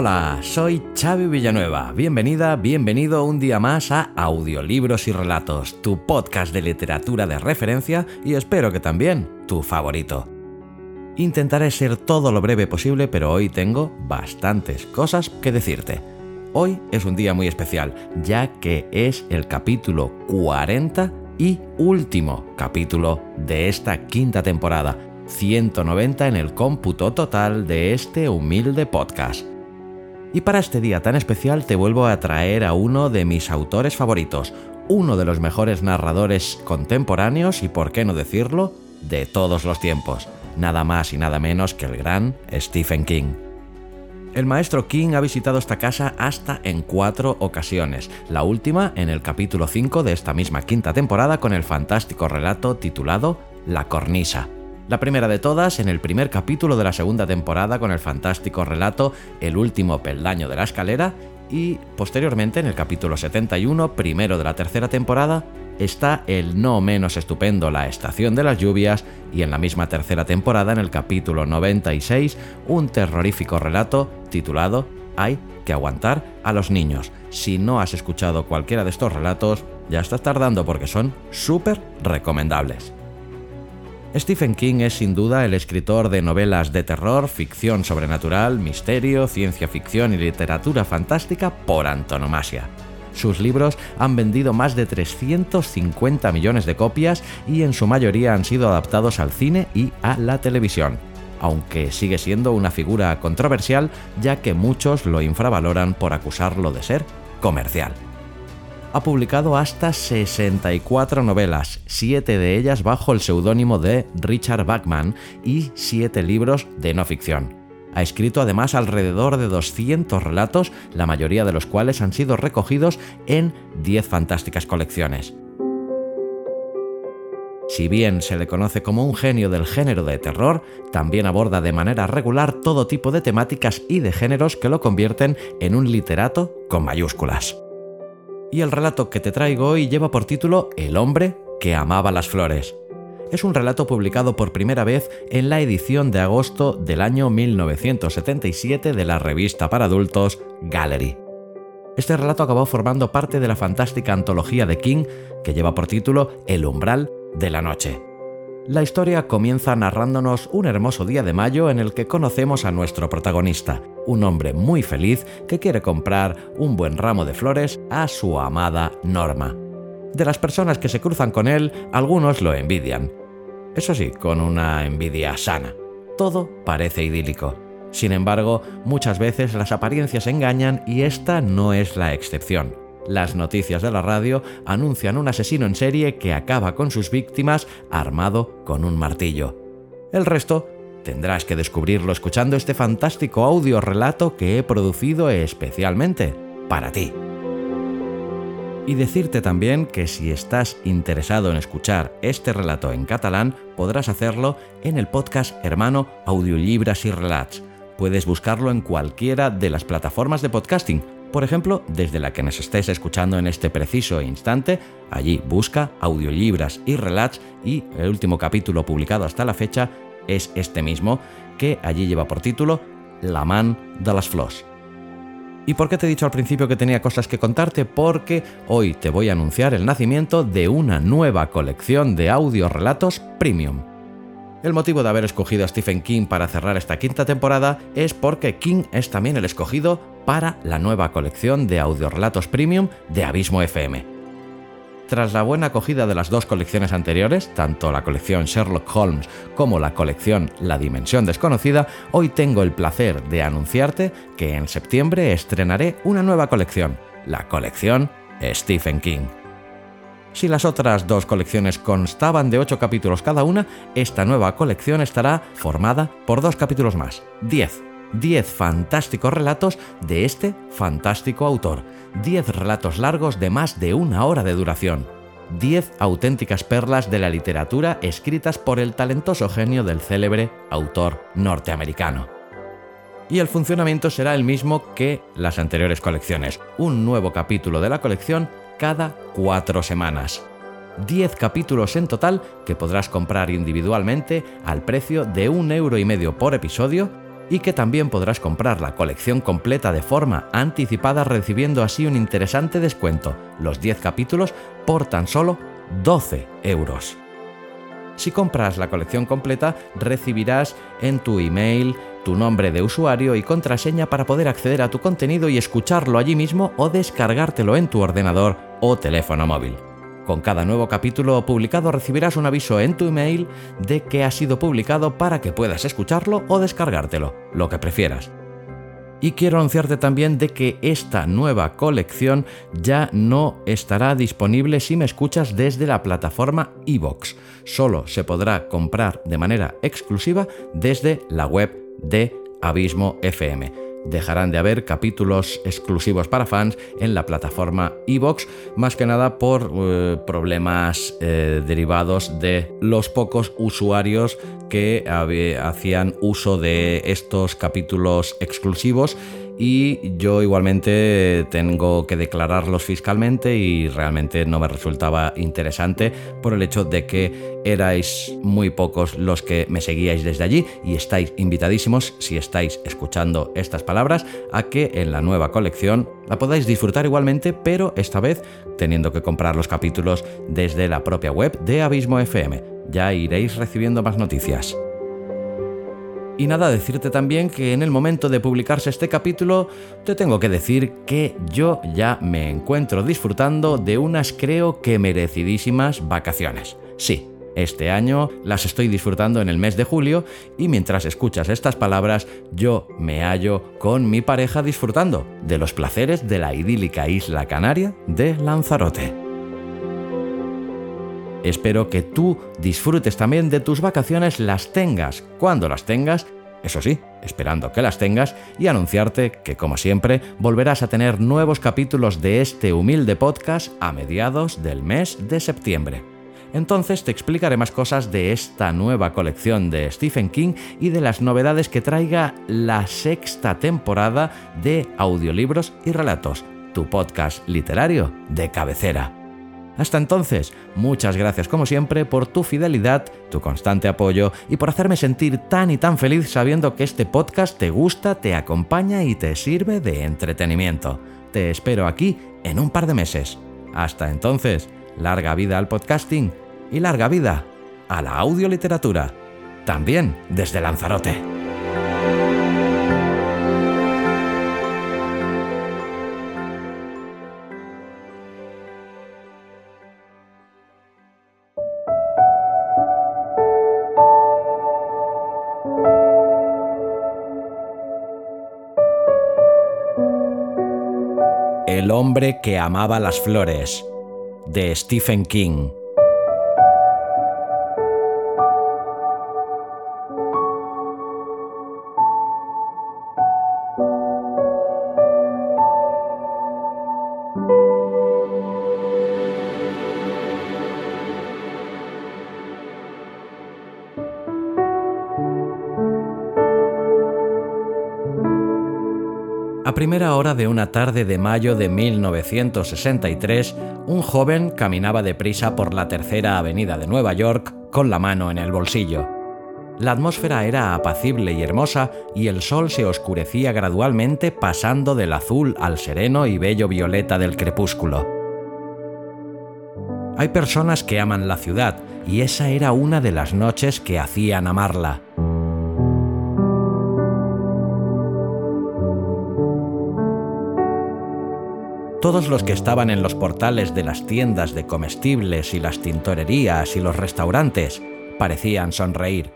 Hola, soy Xavi Villanueva. Bienvenida, bienvenido un día más a Audiolibros y Relatos, tu podcast de literatura de referencia y espero que también tu favorito. Intentaré ser todo lo breve posible, pero hoy tengo bastantes cosas que decirte. Hoy es un día muy especial, ya que es el capítulo 40 y último capítulo de esta quinta temporada, 190 en el cómputo total de este humilde podcast. Y para este día tan especial te vuelvo a traer a uno de mis autores favoritos, uno de los mejores narradores contemporáneos y, por qué no decirlo, de todos los tiempos, nada más y nada menos que el gran Stephen King. El maestro King ha visitado esta casa hasta en cuatro ocasiones, la última en el capítulo 5 de esta misma quinta temporada con el fantástico relato titulado La cornisa. La primera de todas en el primer capítulo de la segunda temporada con el fantástico relato El último peldaño de la escalera y posteriormente en el capítulo 71, primero de la tercera temporada, está el no menos estupendo La estación de las lluvias y en la misma tercera temporada en el capítulo 96 un terrorífico relato titulado Hay que aguantar a los niños. Si no has escuchado cualquiera de estos relatos, ya estás tardando porque son súper recomendables. Stephen King es sin duda el escritor de novelas de terror, ficción sobrenatural, misterio, ciencia ficción y literatura fantástica por antonomasia. Sus libros han vendido más de 350 millones de copias y en su mayoría han sido adaptados al cine y a la televisión, aunque sigue siendo una figura controversial ya que muchos lo infravaloran por acusarlo de ser comercial ha publicado hasta 64 novelas, 7 de ellas bajo el seudónimo de Richard Bachman y 7 libros de no ficción. Ha escrito además alrededor de 200 relatos, la mayoría de los cuales han sido recogidos en 10 fantásticas colecciones. Si bien se le conoce como un genio del género de terror, también aborda de manera regular todo tipo de temáticas y de géneros que lo convierten en un literato con mayúsculas y el relato que te traigo hoy lleva por título El hombre que amaba las flores. Es un relato publicado por primera vez en la edición de agosto del año 1977 de la revista para adultos Gallery. Este relato acabó formando parte de la fantástica antología de King que lleva por título El umbral de la noche. La historia comienza narrándonos un hermoso día de mayo en el que conocemos a nuestro protagonista, un hombre muy feliz que quiere comprar un buen ramo de flores a su amada Norma. De las personas que se cruzan con él, algunos lo envidian. Eso sí, con una envidia sana. Todo parece idílico. Sin embargo, muchas veces las apariencias engañan y esta no es la excepción. Las noticias de la radio anuncian un asesino en serie que acaba con sus víctimas armado con un martillo. El resto tendrás que descubrirlo escuchando este fantástico audio relato que he producido especialmente para ti. Y decirte también que si estás interesado en escuchar este relato en catalán, podrás hacerlo en el podcast hermano Audiolibras y Relats. Puedes buscarlo en cualquiera de las plataformas de podcasting por ejemplo, desde la que nos estés escuchando en este preciso instante, allí busca audiolibras y relats y el último capítulo publicado hasta la fecha es este mismo, que allí lleva por título La man de las flors. ¿Y por qué te he dicho al principio que tenía cosas que contarte? Porque hoy te voy a anunciar el nacimiento de una nueva colección de audiorelatos premium. El motivo de haber escogido a Stephen King para cerrar esta quinta temporada es porque King es también el escogido para la nueva colección de audiorelatos premium de Abismo FM. Tras la buena acogida de las dos colecciones anteriores, tanto la colección Sherlock Holmes como la colección La Dimensión Desconocida, hoy tengo el placer de anunciarte que en septiembre estrenaré una nueva colección, la colección Stephen King. Si las otras dos colecciones constaban de 8 capítulos cada una, esta nueva colección estará formada por dos capítulos más, 10. 10 fantásticos relatos de este fantástico autor, 10 relatos largos de más de una hora de duración, 10 auténticas perlas de la literatura escritas por el talentoso genio del célebre autor norteamericano. Y el funcionamiento será el mismo que las anteriores colecciones, un nuevo capítulo de la colección cada cuatro semanas. 10 capítulos en total que podrás comprar individualmente al precio de un euro y medio por episodio y que también podrás comprar la colección completa de forma anticipada recibiendo así un interesante descuento, los 10 capítulos por tan solo 12 euros. Si compras la colección completa, recibirás en tu email tu nombre de usuario y contraseña para poder acceder a tu contenido y escucharlo allí mismo o descargártelo en tu ordenador o teléfono móvil. Con cada nuevo capítulo publicado recibirás un aviso en tu email de que ha sido publicado para que puedas escucharlo o descargártelo, lo que prefieras. Y quiero anunciarte también de que esta nueva colección ya no estará disponible si me escuchas desde la plataforma iVoox. Solo se podrá comprar de manera exclusiva desde la web de Abismo FM dejarán de haber capítulos exclusivos para fans en la plataforma Evox, más que nada por eh, problemas eh, derivados de los pocos usuarios que hacían uso de estos capítulos exclusivos y yo igualmente tengo que declararlos fiscalmente y realmente no me resultaba interesante por el hecho de que erais muy pocos los que me seguíais desde allí y estáis invitadísimos, si estáis escuchando estas palabras, a que en la nueva colección la podáis disfrutar igualmente, pero esta vez teniendo que comprar los capítulos desde la propia web de Abismo FM. Ya iréis recibiendo más noticias. Y nada, decirte también que en el momento de publicarse este capítulo, te tengo que decir que yo ya me encuentro disfrutando de unas creo que merecidísimas vacaciones. Sí, este año las estoy disfrutando en el mes de julio y mientras escuchas estas palabras yo me hallo con mi pareja disfrutando de los placeres de la idílica isla canaria de Lanzarote. Espero que tú disfrutes también de tus vacaciones, las tengas cuando las tengas, eso sí, esperando que las tengas, y anunciarte que, como siempre, volverás a tener nuevos capítulos de este humilde podcast a mediados del mes de septiembre. Entonces te explicaré más cosas de esta nueva colección de Stephen King y de las novedades que traiga la sexta temporada de Audiolibros y Relatos, tu podcast literario de cabecera. Hasta entonces, muchas gracias como siempre por tu fidelidad, tu constante apoyo y por hacerme sentir tan y tan feliz sabiendo que este podcast te gusta, te acompaña y te sirve de entretenimiento. Te espero aquí en un par de meses. Hasta entonces, larga vida al podcasting y larga vida a la audioliteratura. También desde Lanzarote. Hombre que amaba las flores, de Stephen King. A primera hora de una tarde de mayo de 1963, un joven caminaba deprisa por la tercera avenida de Nueva York con la mano en el bolsillo. La atmósfera era apacible y hermosa y el sol se oscurecía gradualmente pasando del azul al sereno y bello violeta del crepúsculo. Hay personas que aman la ciudad y esa era una de las noches que hacían amarla. Todos los que estaban en los portales de las tiendas de comestibles y las tintorerías y los restaurantes parecían sonreír.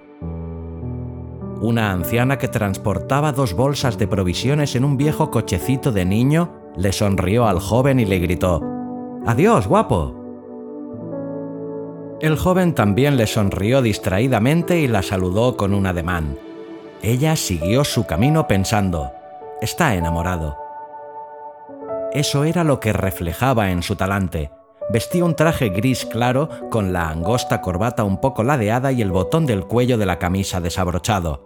Una anciana que transportaba dos bolsas de provisiones en un viejo cochecito de niño le sonrió al joven y le gritó, Adiós, guapo. El joven también le sonrió distraídamente y la saludó con un ademán. Ella siguió su camino pensando, está enamorado. Eso era lo que reflejaba en su talante. Vestía un traje gris claro con la angosta corbata un poco ladeada y el botón del cuello de la camisa desabrochado.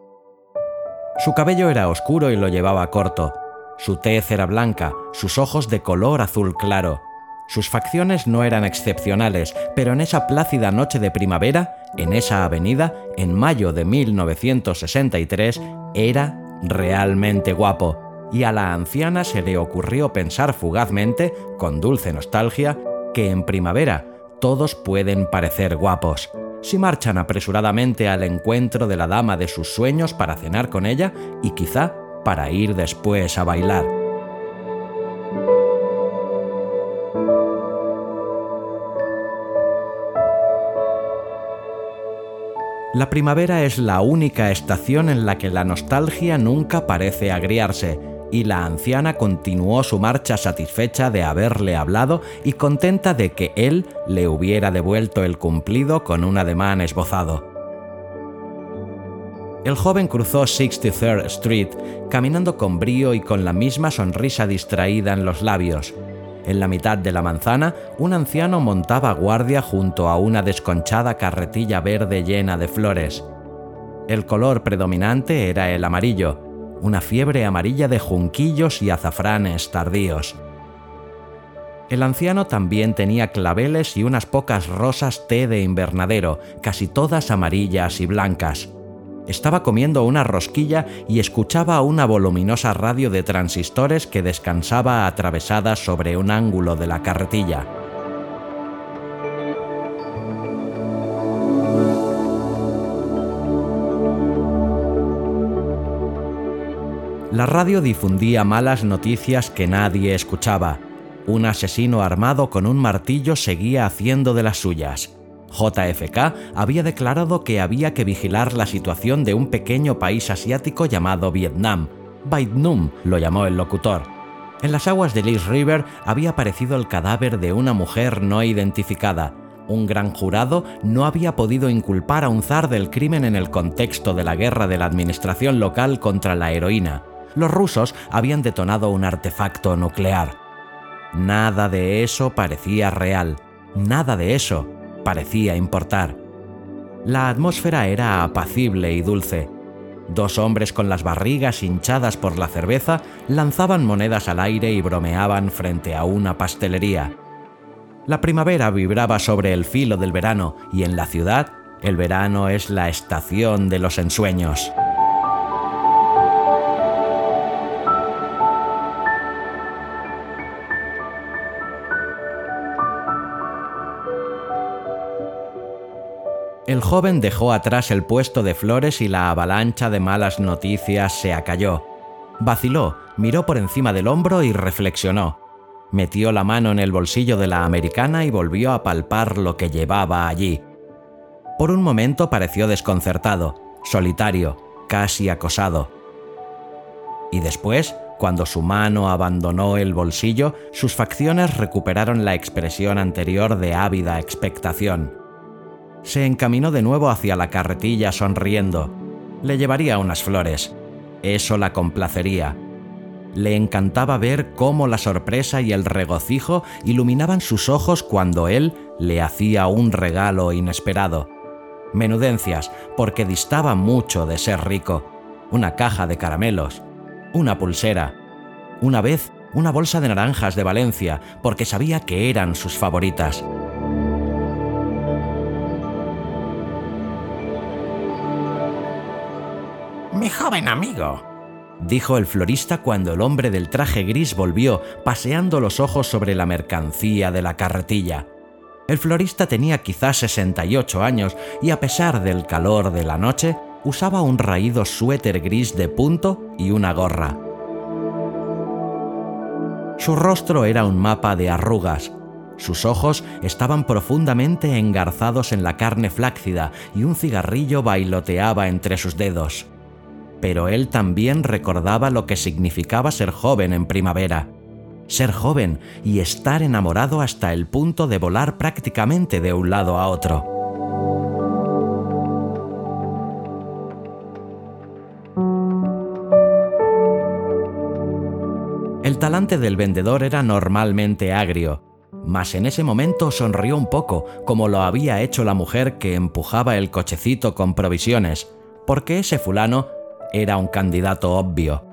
Su cabello era oscuro y lo llevaba corto. Su tez era blanca, sus ojos de color azul claro. Sus facciones no eran excepcionales, pero en esa plácida noche de primavera, en esa avenida, en mayo de 1963, era realmente guapo y a la anciana se le ocurrió pensar fugazmente, con dulce nostalgia, que en primavera todos pueden parecer guapos. Si marchan apresuradamente al encuentro de la dama de sus sueños para cenar con ella y quizá para ir después a bailar. La primavera es la única estación en la que la nostalgia nunca parece agriarse, y la anciana continuó su marcha satisfecha de haberle hablado y contenta de que él le hubiera devuelto el cumplido con un ademán esbozado. El joven cruzó 63rd Street caminando con brío y con la misma sonrisa distraída en los labios. En la mitad de la manzana, un anciano montaba guardia junto a una desconchada carretilla verde llena de flores. El color predominante era el amarillo, una fiebre amarilla de junquillos y azafranes tardíos. El anciano también tenía claveles y unas pocas rosas té de invernadero, casi todas amarillas y blancas. Estaba comiendo una rosquilla y escuchaba una voluminosa radio de transistores que descansaba atravesada sobre un ángulo de la carretilla. La radio difundía malas noticias que nadie escuchaba. Un asesino armado con un martillo seguía haciendo de las suyas. JFK había declarado que había que vigilar la situación de un pequeño país asiático llamado Vietnam. Vietnam lo llamó el locutor. En las aguas de East River había aparecido el cadáver de una mujer no identificada. Un gran jurado no había podido inculpar a un zar del crimen en el contexto de la guerra de la administración local contra la heroína los rusos habían detonado un artefacto nuclear. Nada de eso parecía real, nada de eso parecía importar. La atmósfera era apacible y dulce. Dos hombres con las barrigas hinchadas por la cerveza lanzaban monedas al aire y bromeaban frente a una pastelería. La primavera vibraba sobre el filo del verano y en la ciudad el verano es la estación de los ensueños. El joven dejó atrás el puesto de flores y la avalancha de malas noticias se acalló. Vaciló, miró por encima del hombro y reflexionó. Metió la mano en el bolsillo de la americana y volvió a palpar lo que llevaba allí. Por un momento pareció desconcertado, solitario, casi acosado. Y después, cuando su mano abandonó el bolsillo, sus facciones recuperaron la expresión anterior de ávida expectación se encaminó de nuevo hacia la carretilla sonriendo. Le llevaría unas flores. Eso la complacería. Le encantaba ver cómo la sorpresa y el regocijo iluminaban sus ojos cuando él le hacía un regalo inesperado. Menudencias, porque distaba mucho de ser rico. Una caja de caramelos. Una pulsera. Una vez, una bolsa de naranjas de Valencia, porque sabía que eran sus favoritas. Mi joven amigo, dijo el florista cuando el hombre del traje gris volvió, paseando los ojos sobre la mercancía de la carretilla. El florista tenía quizás 68 años y a pesar del calor de la noche, usaba un raído suéter gris de punto y una gorra. Su rostro era un mapa de arrugas. Sus ojos estaban profundamente engarzados en la carne flácida y un cigarrillo bailoteaba entre sus dedos pero él también recordaba lo que significaba ser joven en primavera. Ser joven y estar enamorado hasta el punto de volar prácticamente de un lado a otro. El talante del vendedor era normalmente agrio, mas en ese momento sonrió un poco, como lo había hecho la mujer que empujaba el cochecito con provisiones, porque ese fulano era un candidato obvio.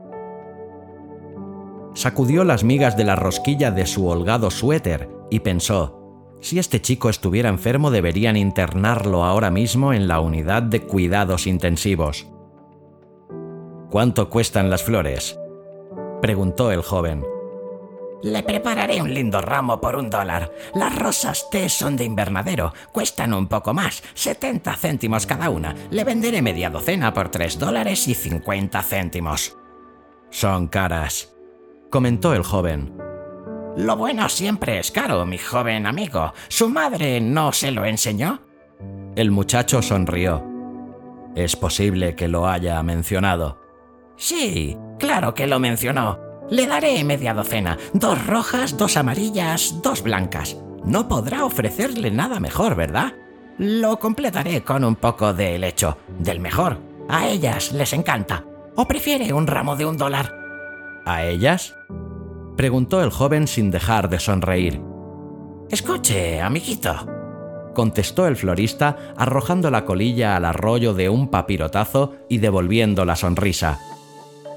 Sacudió las migas de la rosquilla de su holgado suéter y pensó, si este chico estuviera enfermo deberían internarlo ahora mismo en la unidad de cuidados intensivos. ¿Cuánto cuestan las flores? preguntó el joven. Le prepararé un lindo ramo por un dólar. Las rosas té son de invernadero. Cuestan un poco más, 70 céntimos cada una. Le venderé media docena por 3 dólares y 50 céntimos. Son caras, comentó el joven. Lo bueno siempre es caro, mi joven amigo. ¿Su madre no se lo enseñó? El muchacho sonrió. Es posible que lo haya mencionado. Sí, claro que lo mencionó. Le daré media docena, dos rojas, dos amarillas, dos blancas. No podrá ofrecerle nada mejor, ¿verdad? Lo completaré con un poco de helecho, del mejor. A ellas les encanta. ¿O prefiere un ramo de un dólar? ¿A ellas? Preguntó el joven sin dejar de sonreír. Escuche, amiguito, contestó el florista arrojando la colilla al arroyo de un papirotazo y devolviendo la sonrisa.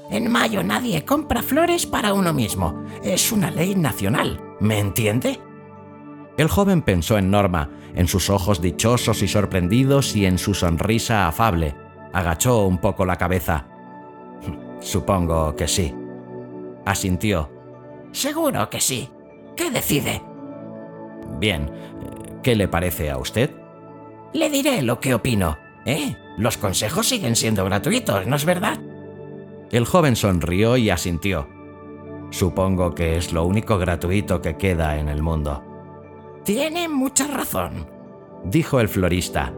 En mayo nadie compra flores para uno mismo. Es una ley nacional. ¿Me entiende? El joven pensó en Norma, en sus ojos dichosos y sorprendidos y en su sonrisa afable. Agachó un poco la cabeza. Supongo que sí. Asintió. Seguro que sí. ¿Qué decide? Bien. ¿Qué le parece a usted? Le diré lo que opino. ¿Eh? Los consejos siguen siendo gratuitos, ¿no es verdad? El joven sonrió y asintió. Supongo que es lo único gratuito que queda en el mundo. Tiene mucha razón, dijo el florista.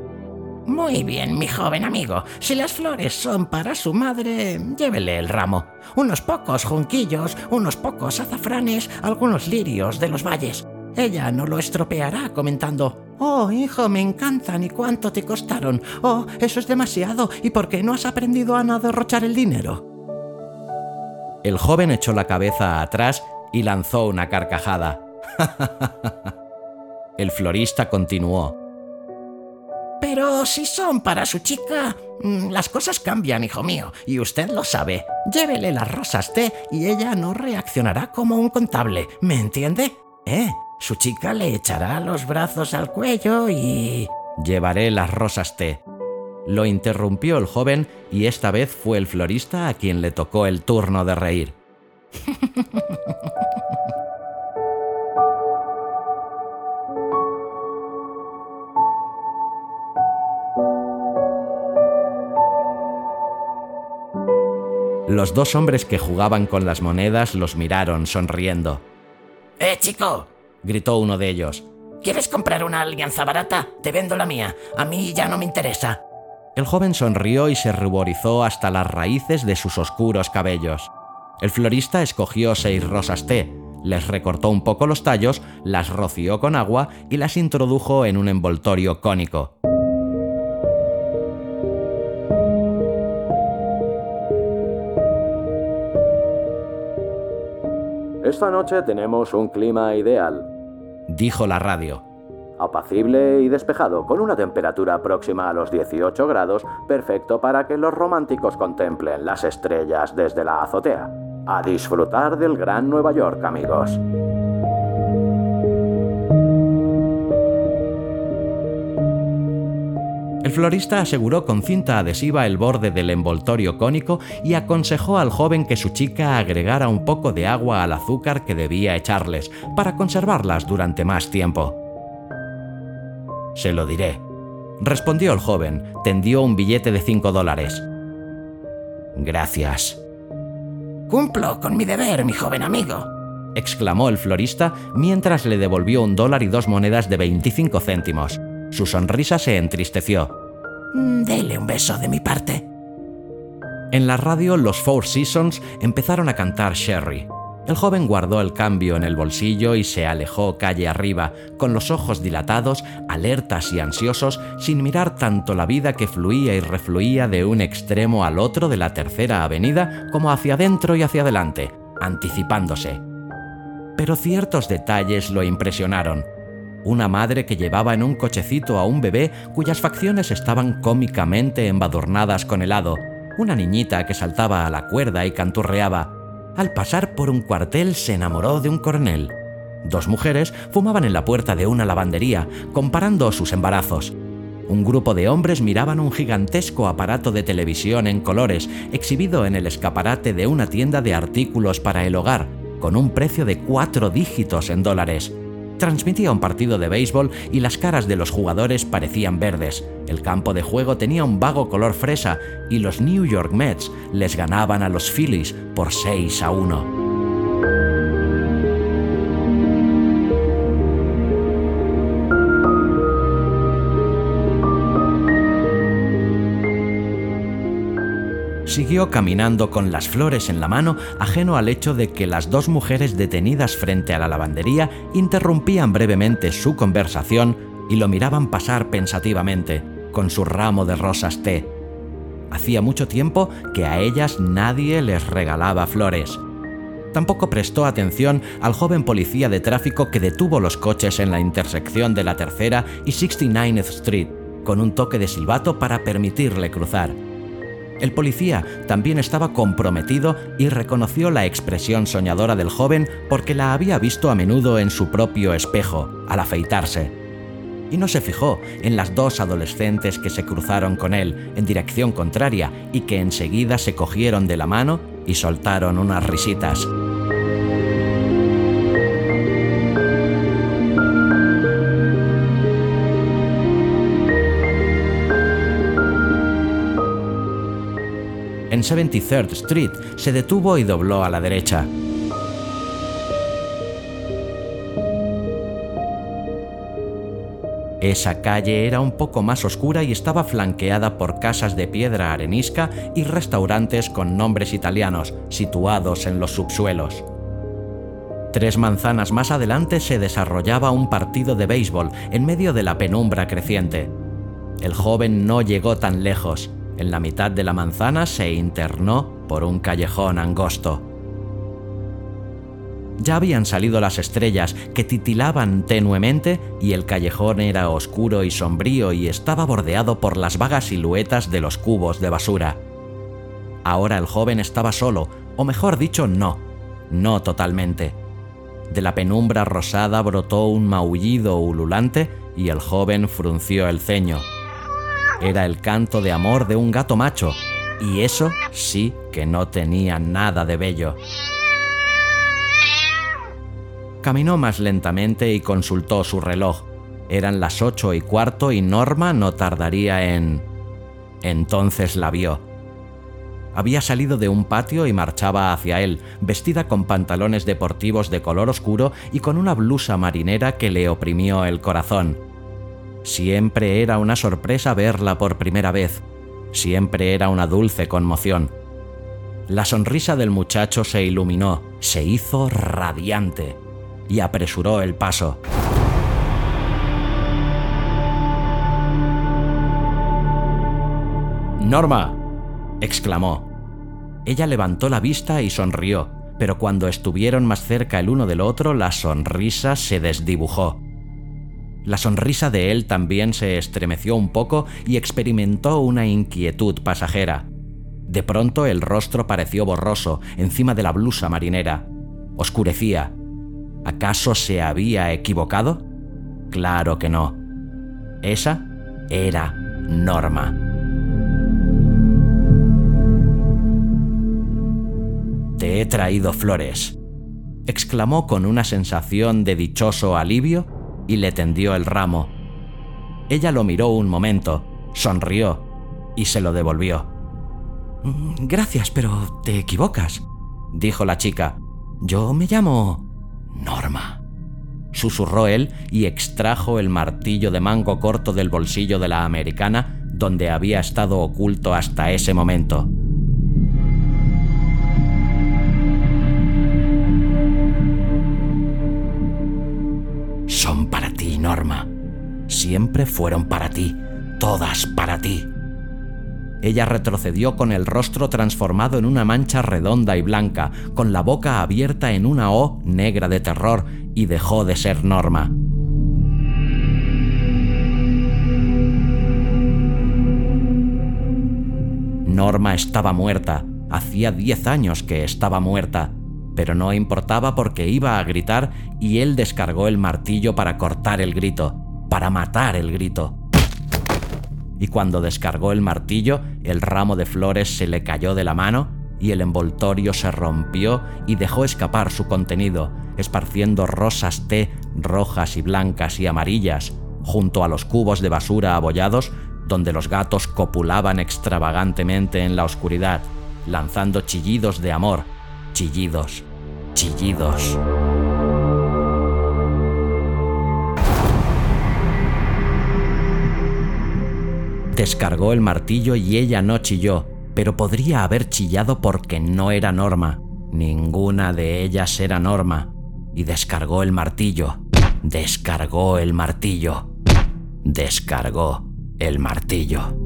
Muy bien, mi joven amigo. Si las flores son para su madre, llévele el ramo. Unos pocos junquillos, unos pocos azafranes, algunos lirios de los valles. Ella no lo estropeará comentando, Oh, hijo, me encantan y cuánto te costaron. Oh, eso es demasiado. ¿Y por qué no has aprendido a no derrochar el dinero? El joven echó la cabeza atrás y lanzó una carcajada. el florista continuó. Pero si son para su chica, mm, las cosas cambian, hijo mío, y usted lo sabe. Llévele las rosas té y ella no reaccionará como un contable, ¿me entiende? ¿Eh? Su chica le echará los brazos al cuello y... Llevaré las rosas té, lo interrumpió el joven y esta vez fue el florista a quien le tocó el turno de reír. Los dos hombres que jugaban con las monedas los miraron sonriendo. ¡Eh, chico! gritó uno de ellos. ¿Quieres comprar una alianza barata? Te vendo la mía. A mí ya no me interesa. El joven sonrió y se ruborizó hasta las raíces de sus oscuros cabellos. El florista escogió seis rosas té, les recortó un poco los tallos, las roció con agua y las introdujo en un envoltorio cónico. Esta noche tenemos un clima ideal, dijo la radio apacible y despejado, con una temperatura próxima a los 18 grados, perfecto para que los románticos contemplen las estrellas desde la azotea. A disfrutar del gran Nueva York, amigos. El florista aseguró con cinta adhesiva el borde del envoltorio cónico y aconsejó al joven que su chica agregara un poco de agua al azúcar que debía echarles para conservarlas durante más tiempo. Se lo diré. Respondió el joven, tendió un billete de cinco dólares. Gracias. Cumplo con mi deber, mi joven amigo, exclamó el florista mientras le devolvió un dólar y dos monedas de 25 céntimos. Su sonrisa se entristeció. Mm, dele un beso de mi parte. En la radio los Four Seasons empezaron a cantar Sherry. El joven guardó el cambio en el bolsillo y se alejó calle arriba, con los ojos dilatados, alertas y ansiosos, sin mirar tanto la vida que fluía y refluía de un extremo al otro de la tercera avenida como hacia adentro y hacia adelante, anticipándose. Pero ciertos detalles lo impresionaron. Una madre que llevaba en un cochecito a un bebé cuyas facciones estaban cómicamente embadurnadas con helado, una niñita que saltaba a la cuerda y canturreaba. Al pasar por un cuartel se enamoró de un coronel. Dos mujeres fumaban en la puerta de una lavandería, comparando sus embarazos. Un grupo de hombres miraban un gigantesco aparato de televisión en colores, exhibido en el escaparate de una tienda de artículos para el hogar, con un precio de cuatro dígitos en dólares. Transmitía un partido de béisbol y las caras de los jugadores parecían verdes. El campo de juego tenía un vago color fresa y los New York Mets les ganaban a los Phillies por 6 a 1. Siguió caminando con las flores en la mano, ajeno al hecho de que las dos mujeres detenidas frente a la lavandería interrumpían brevemente su conversación y lo miraban pasar pensativamente, con su ramo de rosas té. Hacía mucho tiempo que a ellas nadie les regalaba flores. Tampoco prestó atención al joven policía de tráfico que detuvo los coches en la intersección de la Tercera y 69th Street, con un toque de silbato para permitirle cruzar. El policía también estaba comprometido y reconoció la expresión soñadora del joven porque la había visto a menudo en su propio espejo, al afeitarse. Y no se fijó en las dos adolescentes que se cruzaron con él en dirección contraria y que enseguida se cogieron de la mano y soltaron unas risitas. En 73rd Street, se detuvo y dobló a la derecha. Esa calle era un poco más oscura y estaba flanqueada por casas de piedra arenisca y restaurantes con nombres italianos, situados en los subsuelos. Tres manzanas más adelante se desarrollaba un partido de béisbol en medio de la penumbra creciente. El joven no llegó tan lejos. En la mitad de la manzana se internó por un callejón angosto. Ya habían salido las estrellas que titilaban tenuemente y el callejón era oscuro y sombrío y estaba bordeado por las vagas siluetas de los cubos de basura. Ahora el joven estaba solo, o mejor dicho, no, no totalmente. De la penumbra rosada brotó un maullido ululante y el joven frunció el ceño. Era el canto de amor de un gato macho, y eso sí que no tenía nada de bello. Caminó más lentamente y consultó su reloj. Eran las ocho y cuarto y Norma no tardaría en... Entonces la vio. Había salido de un patio y marchaba hacia él, vestida con pantalones deportivos de color oscuro y con una blusa marinera que le oprimió el corazón. Siempre era una sorpresa verla por primera vez. Siempre era una dulce conmoción. La sonrisa del muchacho se iluminó, se hizo radiante y apresuró el paso. Norma, exclamó. Ella levantó la vista y sonrió, pero cuando estuvieron más cerca el uno del otro, la sonrisa se desdibujó. La sonrisa de él también se estremeció un poco y experimentó una inquietud pasajera. De pronto el rostro pareció borroso encima de la blusa marinera. Oscurecía. ¿Acaso se había equivocado? Claro que no. Esa era Norma. Te he traído flores, exclamó con una sensación de dichoso alivio y le tendió el ramo. Ella lo miró un momento, sonrió y se lo devolvió. Mm, gracias, pero te equivocas, dijo la chica. Yo me llamo Norma. Susurró él y extrajo el martillo de mango corto del bolsillo de la americana donde había estado oculto hasta ese momento. Norma. Siempre fueron para ti, todas para ti. ella retrocedió con el rostro transformado en una mancha redonda y blanca, con la boca abierta en una O negra de terror, y dejó de ser Norma. Norma estaba muerta, hacía diez años que estaba muerta, pero no importaba porque iba a gritar y él descargó el martillo para cortar el grito, para matar el grito. Y cuando descargó el martillo, el ramo de flores se le cayó de la mano y el envoltorio se rompió y dejó escapar su contenido, esparciendo rosas té rojas y blancas y amarillas junto a los cubos de basura abollados donde los gatos copulaban extravagantemente en la oscuridad, lanzando chillidos de amor, chillidos, chillidos. Descargó el martillo y ella no chilló, pero podría haber chillado porque no era Norma. Ninguna de ellas era Norma. Y descargó el martillo. Descargó el martillo. Descargó el martillo.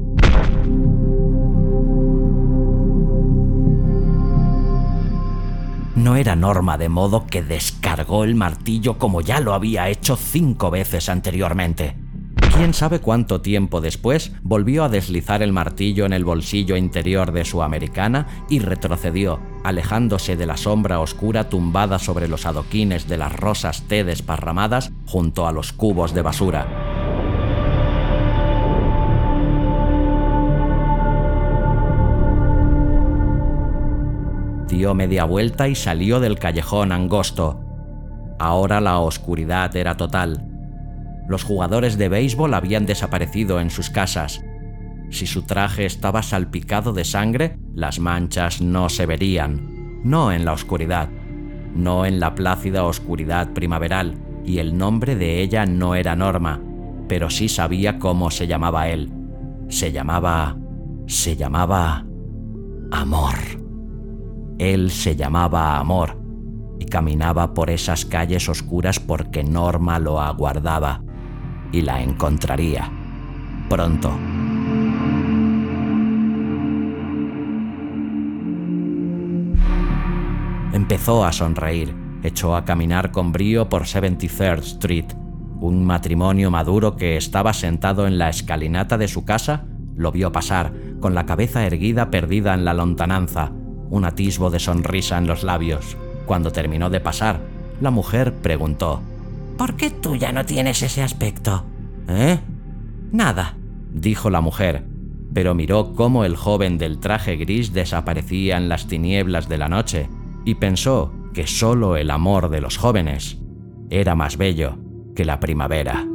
No era Norma de modo que descargó el martillo como ya lo había hecho cinco veces anteriormente. Quién sabe cuánto tiempo después volvió a deslizar el martillo en el bolsillo interior de su americana y retrocedió, alejándose de la sombra oscura tumbada sobre los adoquines de las rosas té desparramadas junto a los cubos de basura. Dio media vuelta y salió del callejón angosto. Ahora la oscuridad era total los jugadores de béisbol habían desaparecido en sus casas. Si su traje estaba salpicado de sangre, las manchas no se verían, no en la oscuridad, no en la plácida oscuridad primaveral, y el nombre de ella no era Norma, pero sí sabía cómo se llamaba él. Se llamaba... se llamaba... Amor. Él se llamaba Amor y caminaba por esas calles oscuras porque Norma lo aguardaba y la encontraría. Pronto. Empezó a sonreír, echó a caminar con brío por 73rd Street. Un matrimonio maduro que estaba sentado en la escalinata de su casa lo vio pasar, con la cabeza erguida perdida en la lontananza, un atisbo de sonrisa en los labios. Cuando terminó de pasar, la mujer preguntó, ¿Por qué tú ya no tienes ese aspecto? ¿Eh? Nada, dijo la mujer, pero miró cómo el joven del traje gris desaparecía en las tinieblas de la noche y pensó que solo el amor de los jóvenes era más bello que la primavera.